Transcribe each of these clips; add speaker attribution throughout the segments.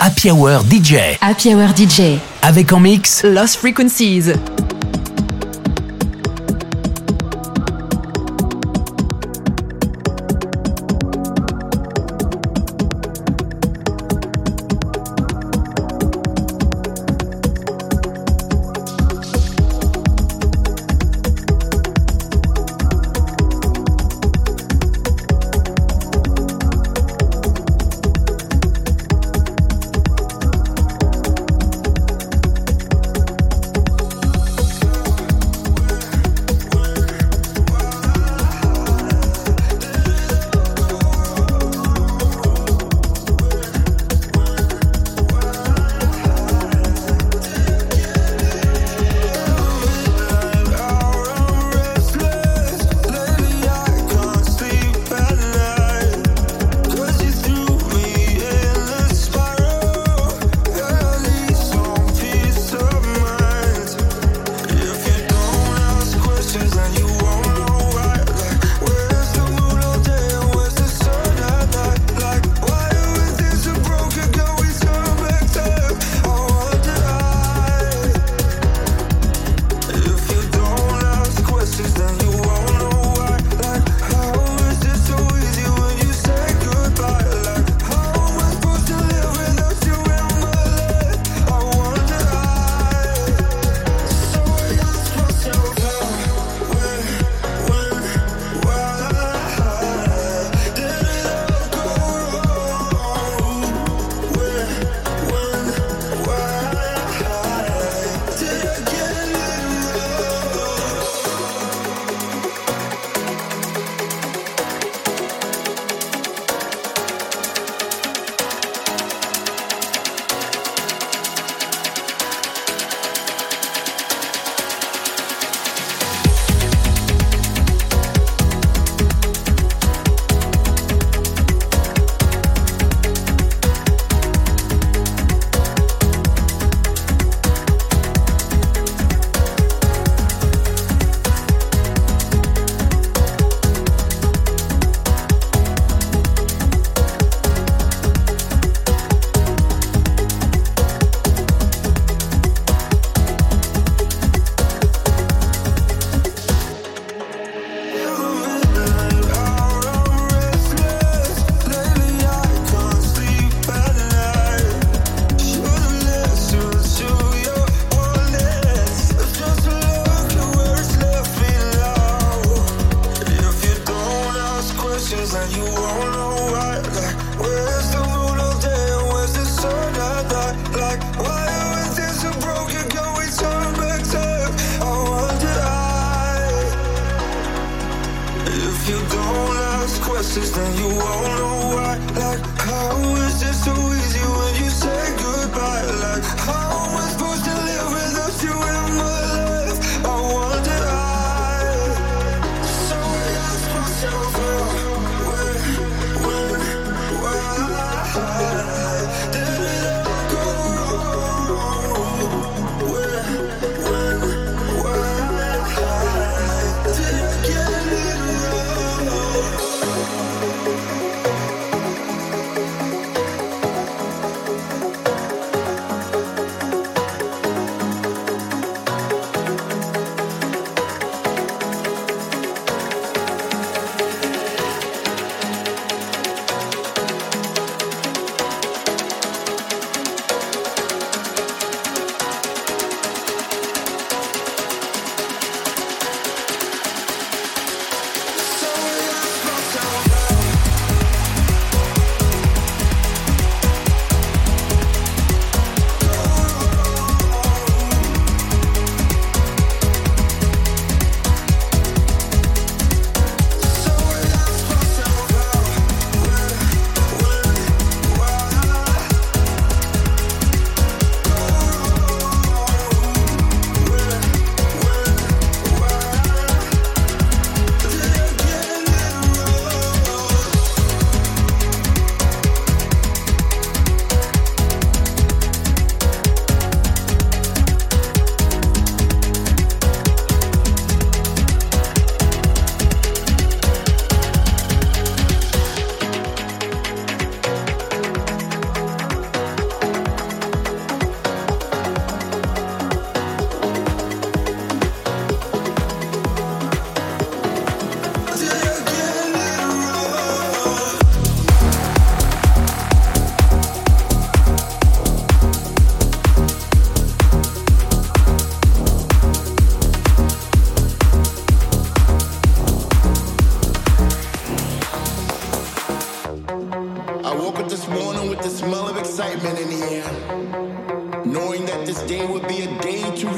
Speaker 1: Happy Hour DJ.
Speaker 2: Happy Hour DJ.
Speaker 1: Avec en mix
Speaker 2: Lost Frequencies.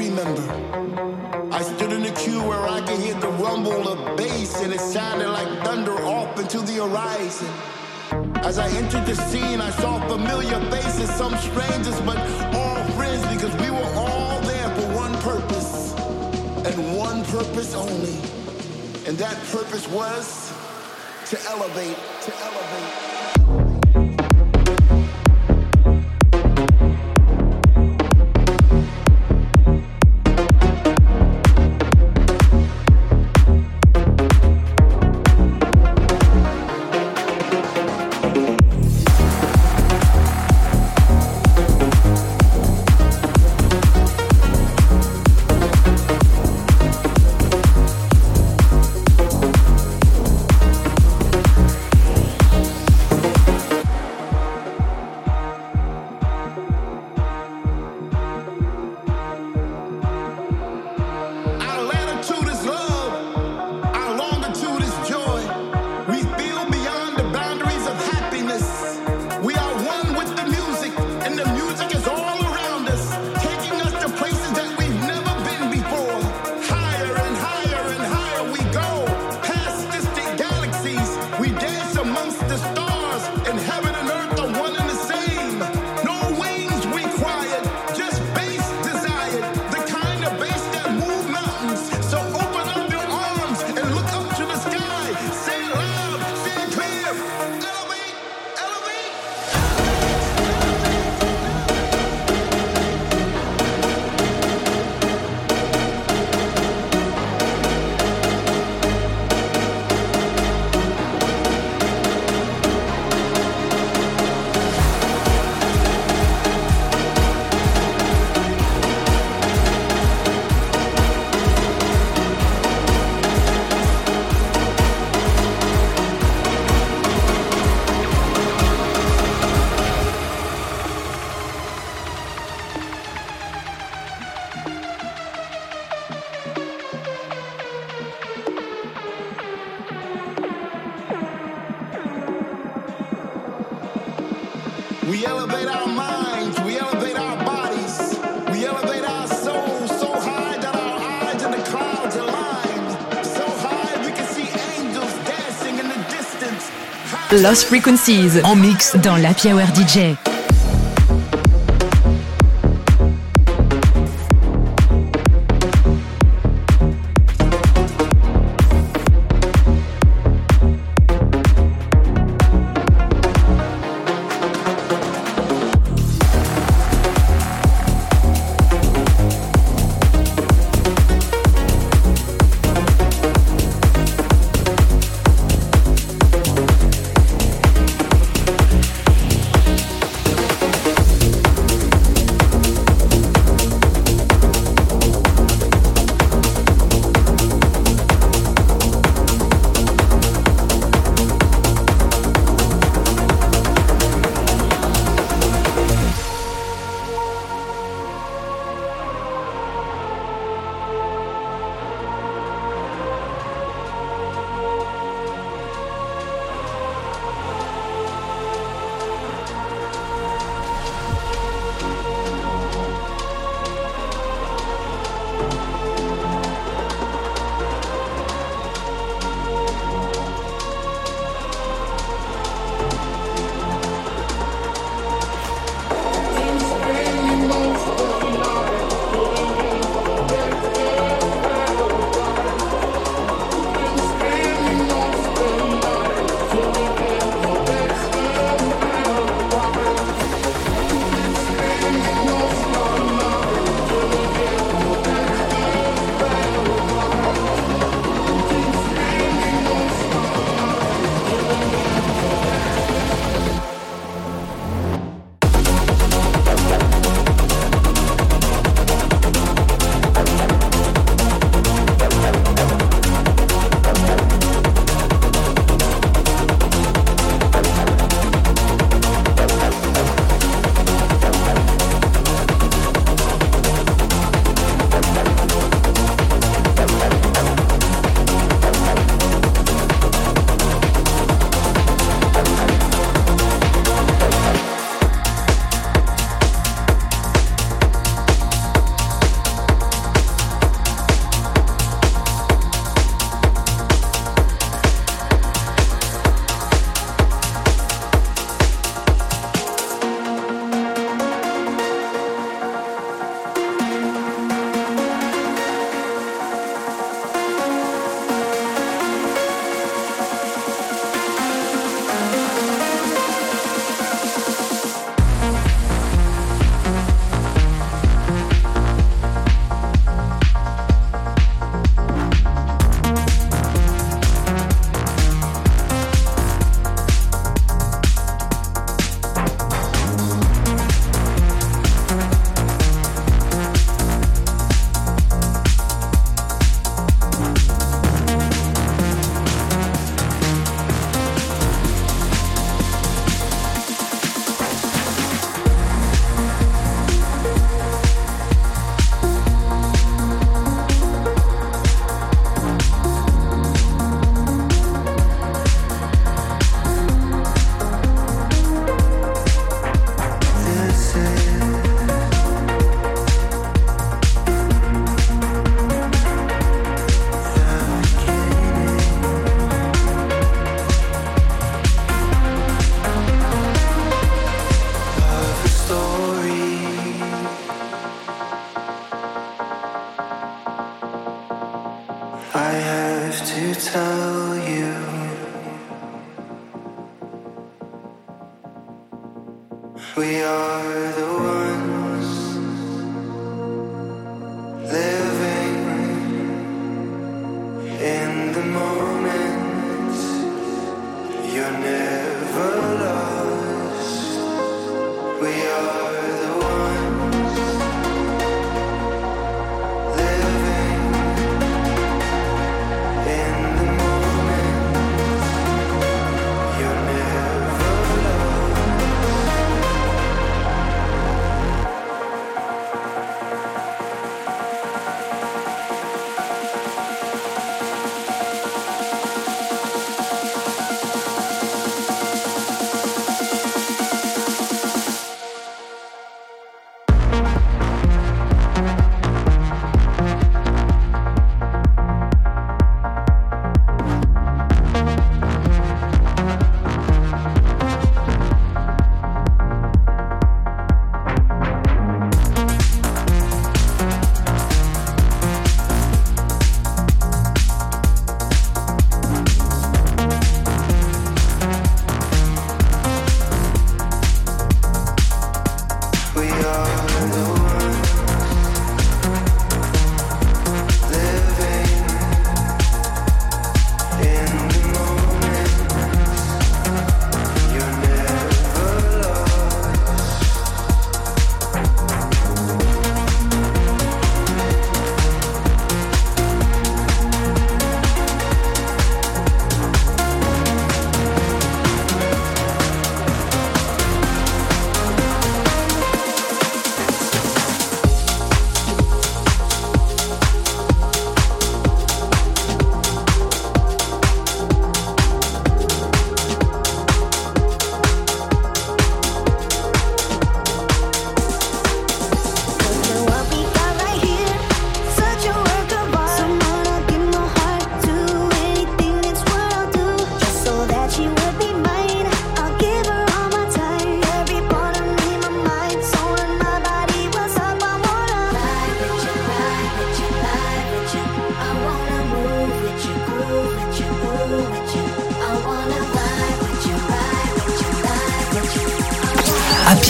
Speaker 3: Remember. I stood in the queue where I could hear the rumble of bass, and it sounded like thunder off into the horizon. As I entered the scene, I saw familiar faces, some strangers, but all friends, because we were all there for one purpose, and one purpose only. And that purpose was to elevate, to elevate.
Speaker 4: Lost Frequencies en mix dans la Hour DJ.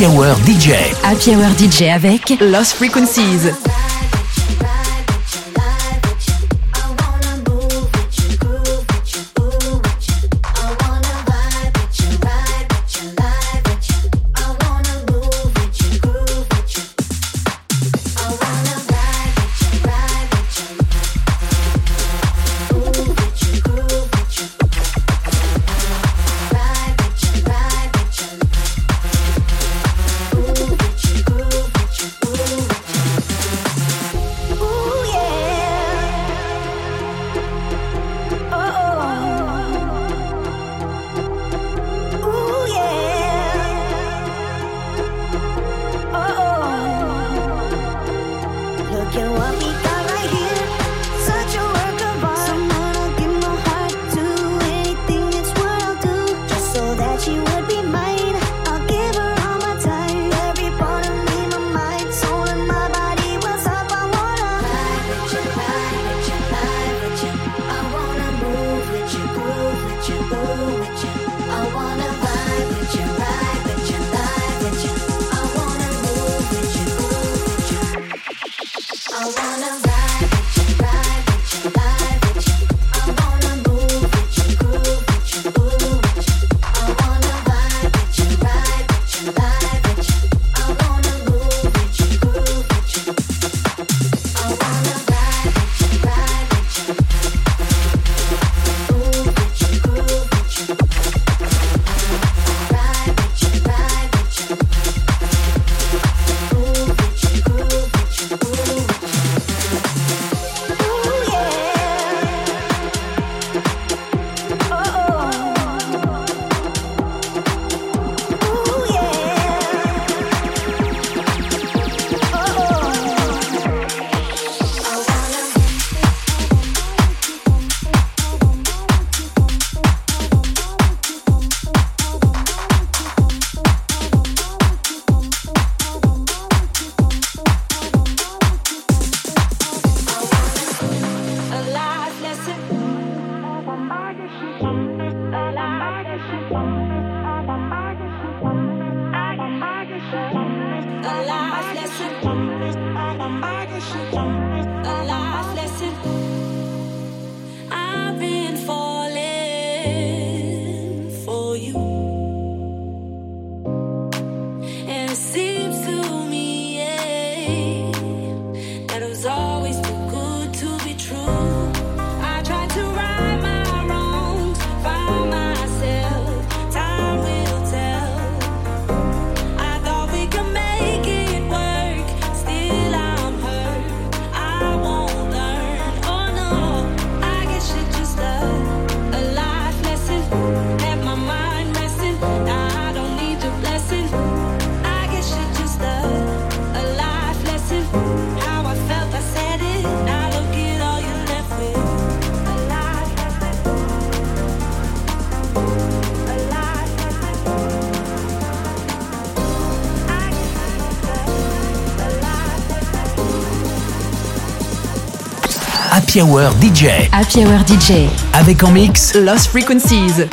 Speaker 1: Hour DJ.
Speaker 5: Happy Hour DJ avec Lost Frequencies.
Speaker 1: Happy Hour DJ.
Speaker 6: Happy Hour DJ.
Speaker 1: Avec en mix
Speaker 6: Lost Frequencies.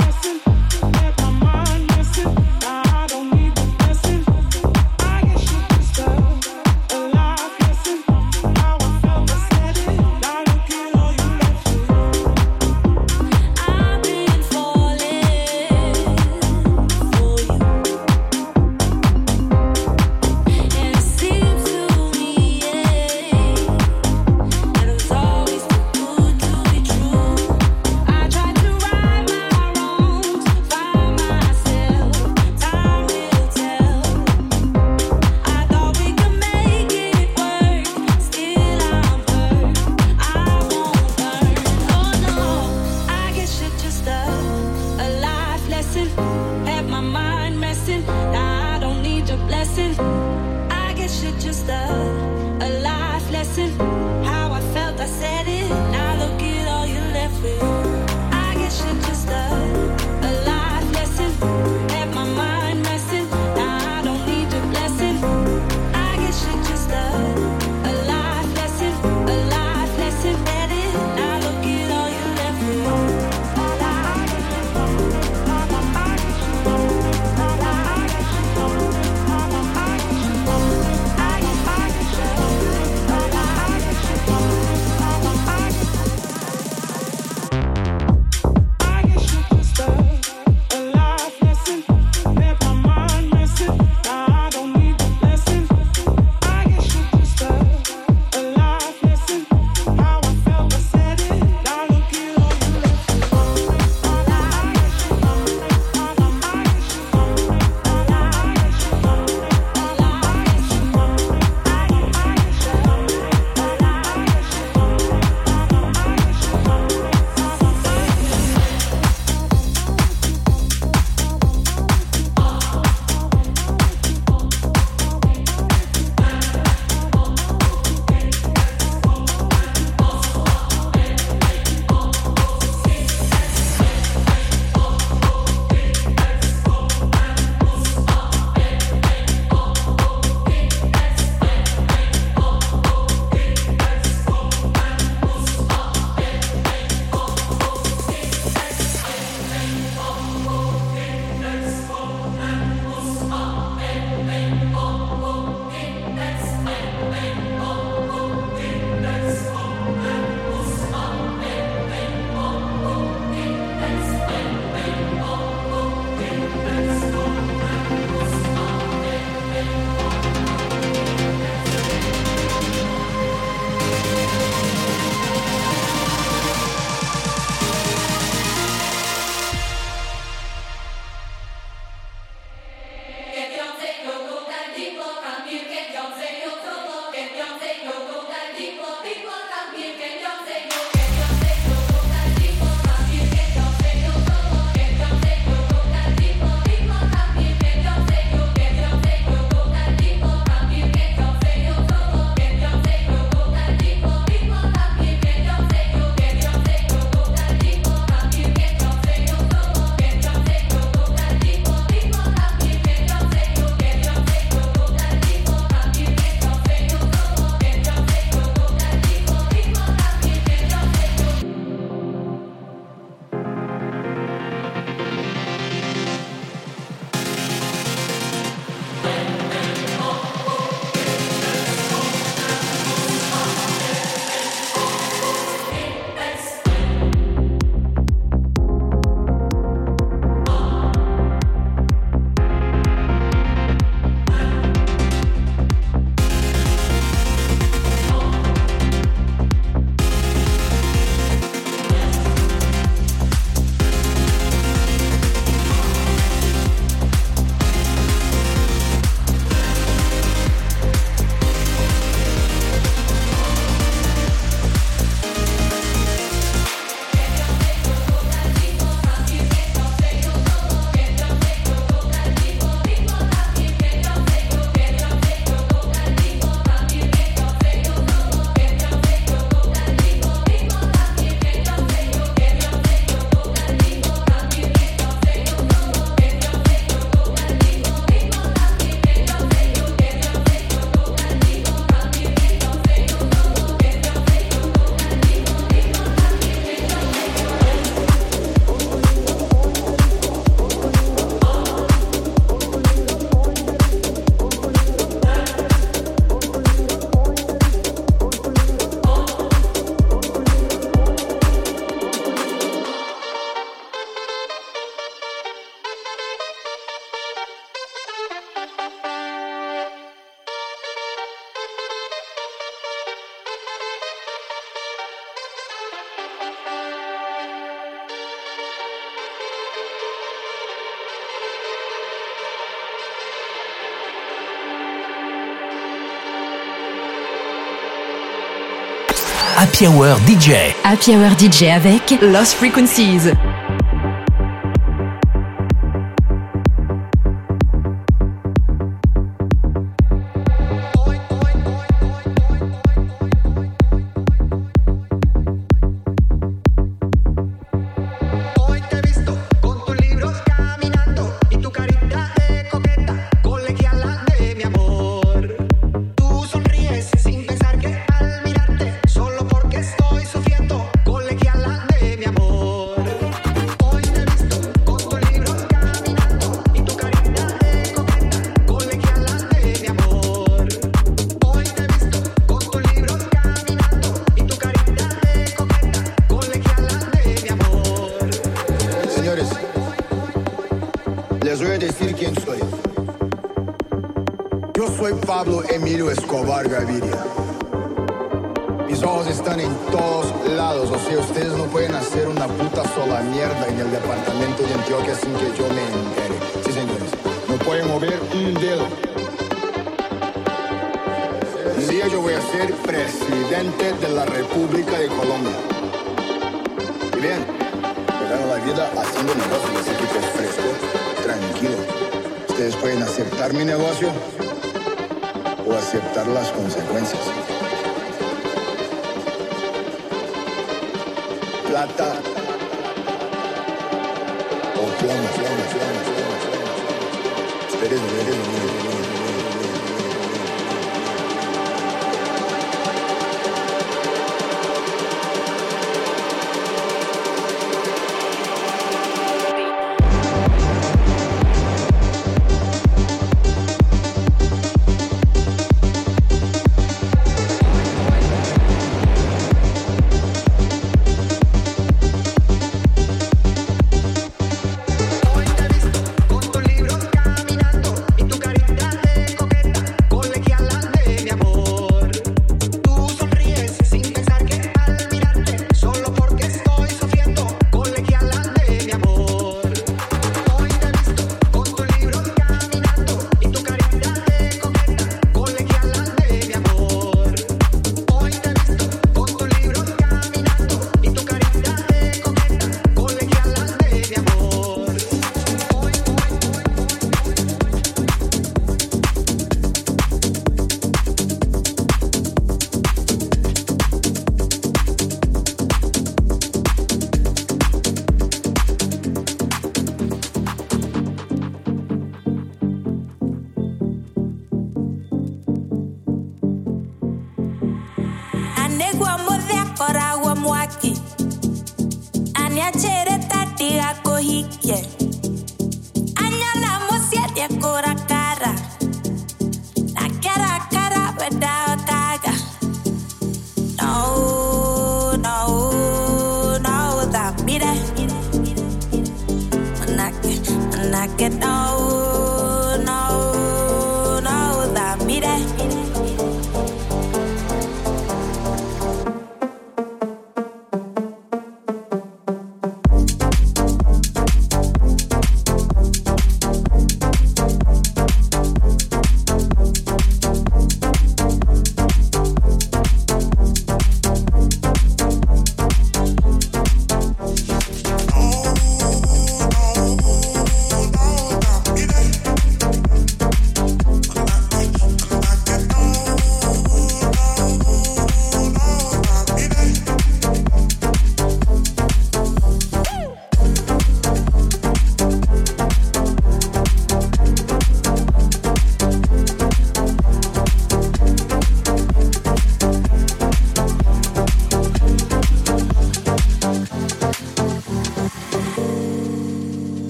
Speaker 1: Happy Hour DJ.
Speaker 4: Happy Hour DJ avec Lost Frequencies.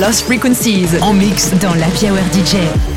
Speaker 7: Lost Frequencies en mix dans la Hour DJ.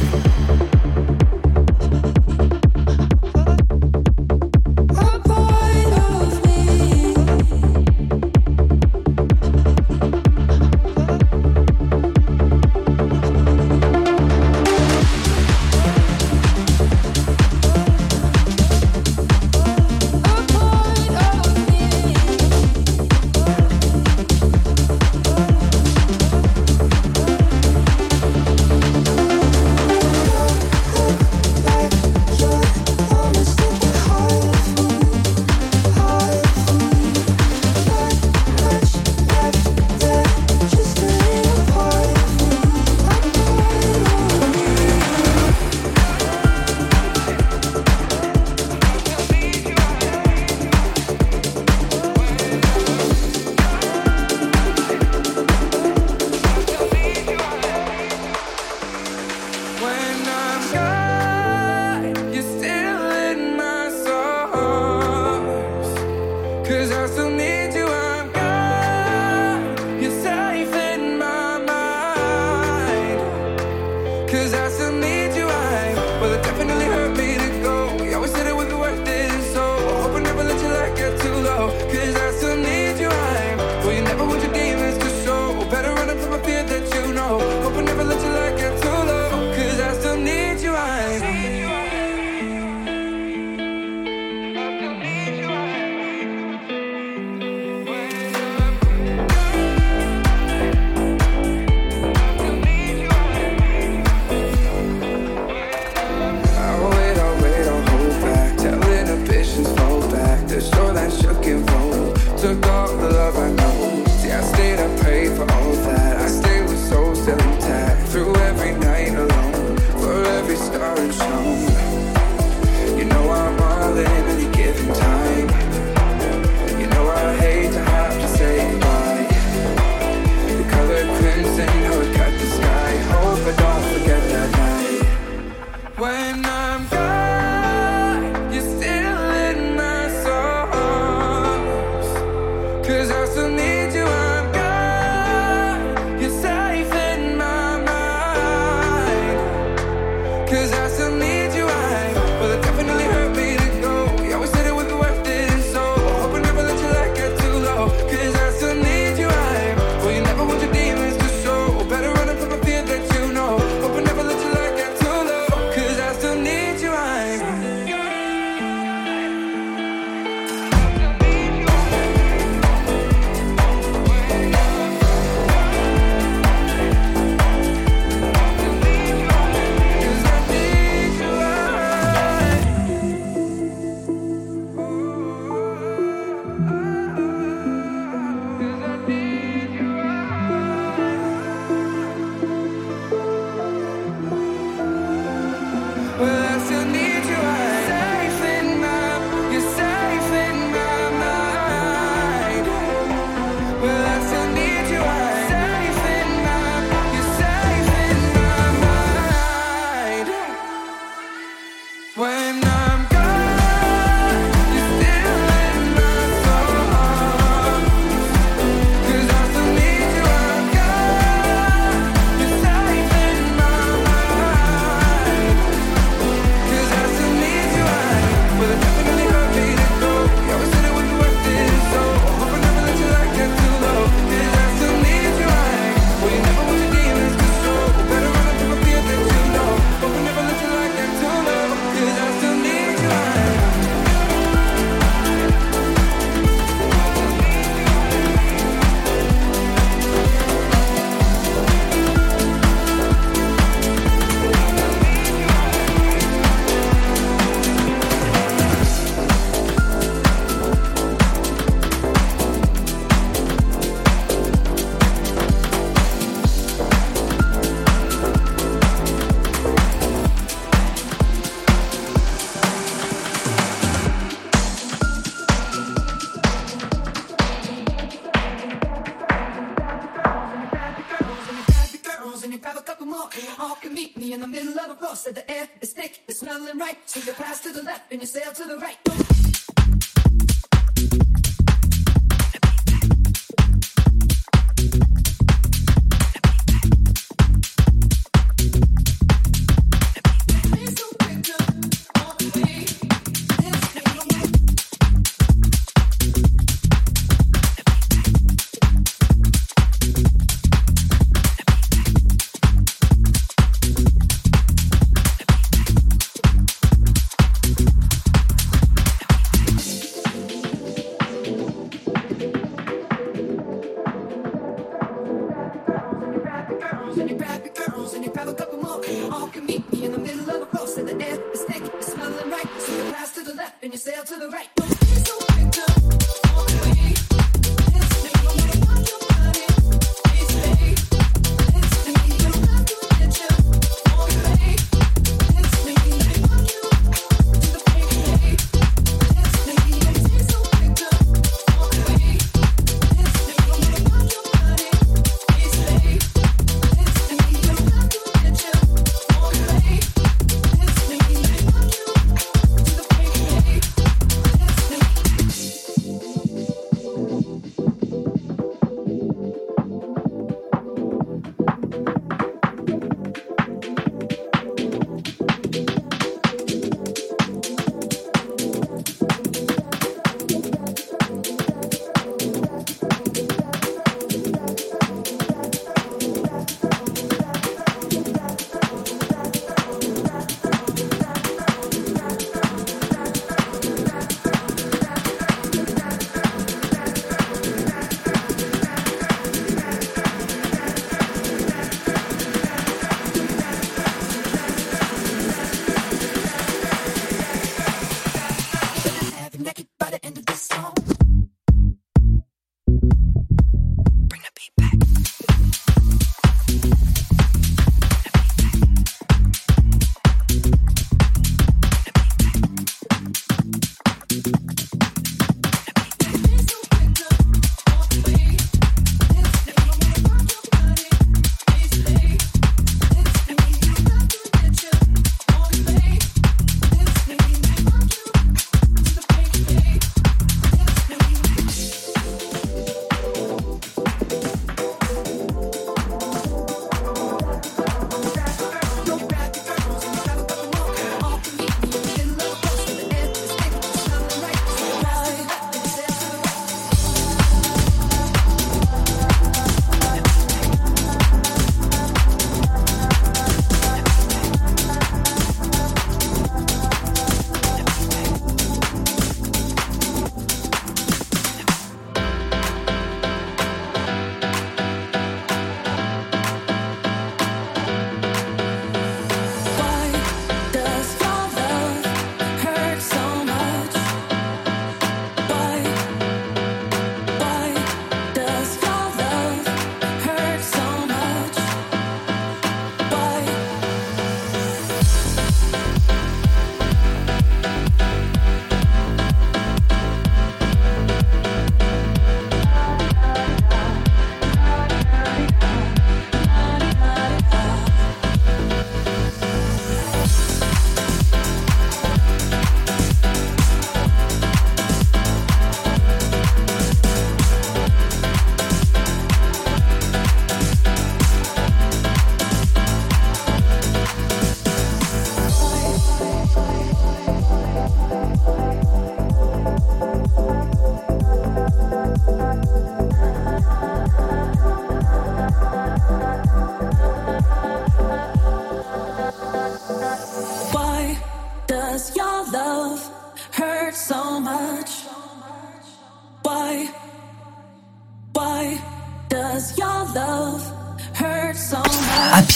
Speaker 8: to the right.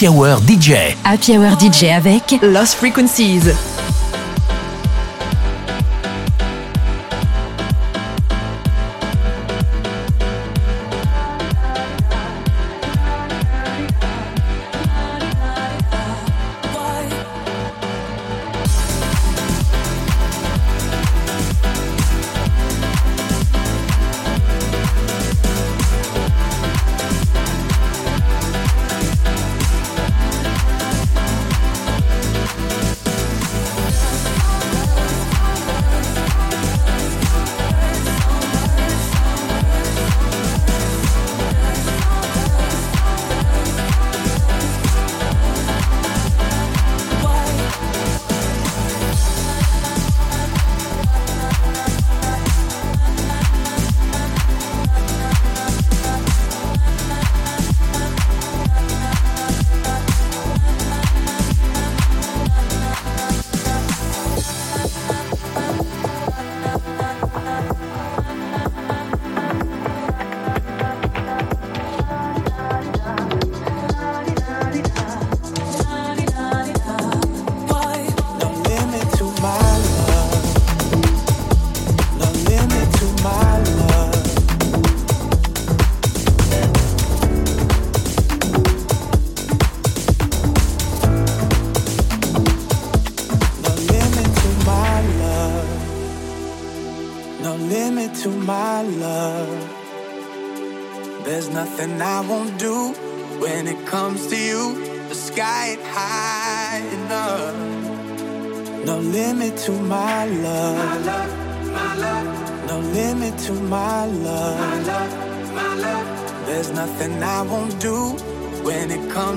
Speaker 1: Happy Hour DJ.
Speaker 4: DJ avec Lost Frequencies.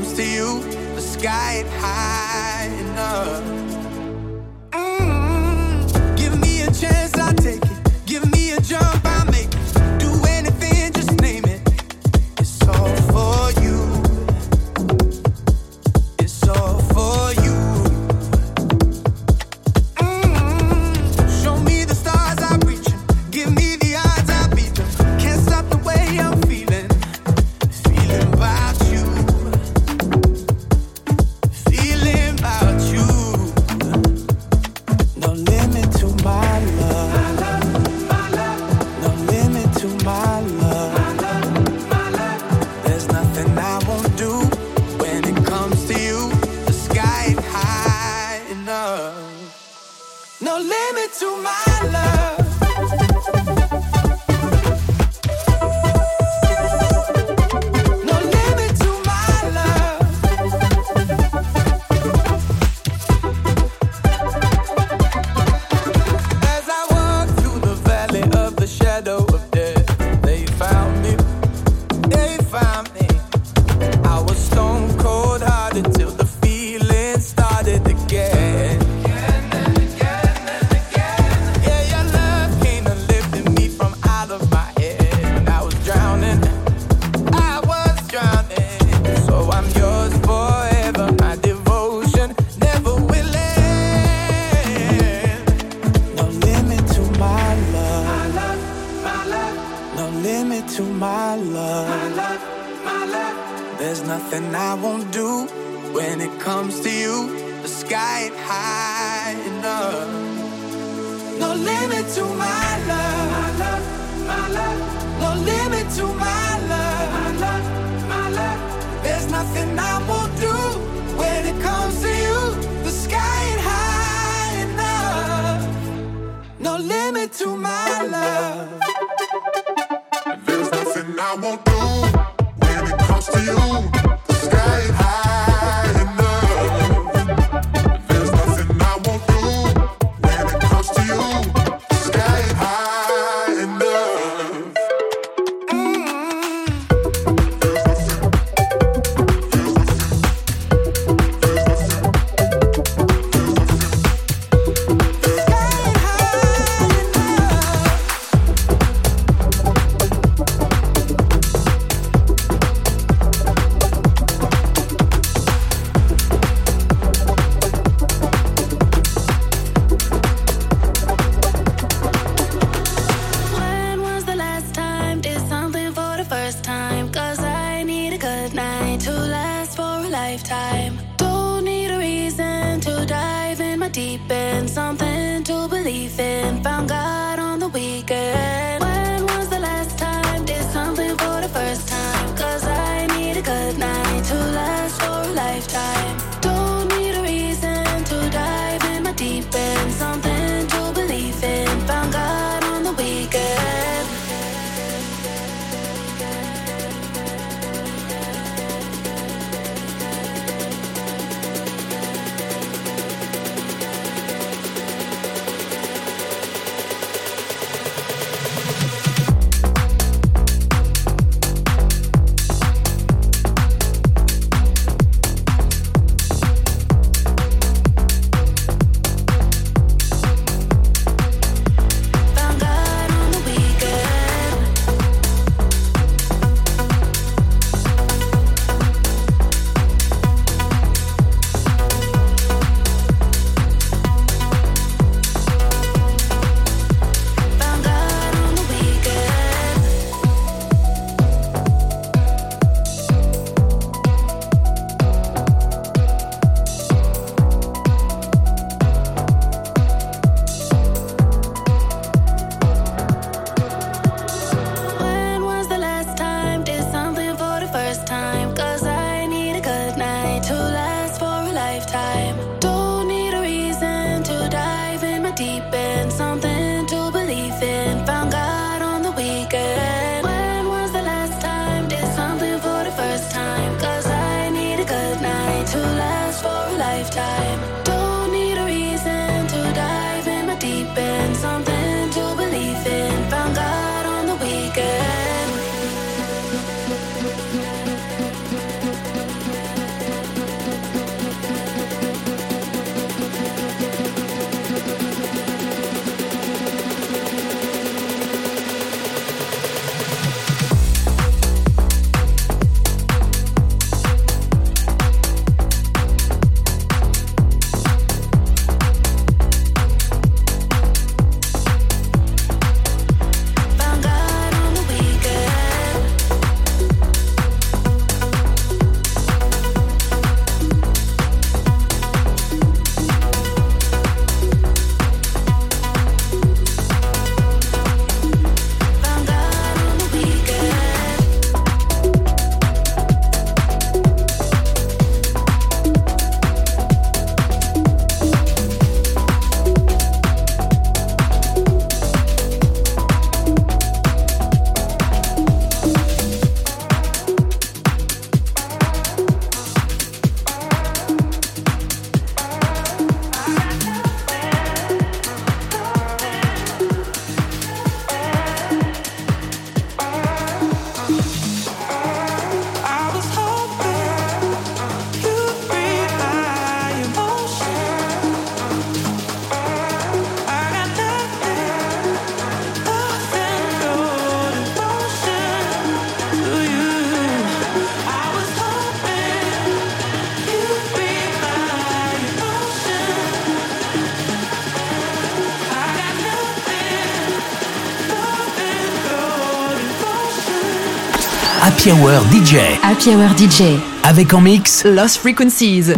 Speaker 9: comes to you, the sky is high. no limit to my love. There's nothing I won't do when it comes to you. The sky
Speaker 1: Happy Hour DJ.
Speaker 10: Happy Hour DJ.
Speaker 1: Avec en mix
Speaker 10: Lost Frequencies.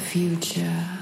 Speaker 6: future.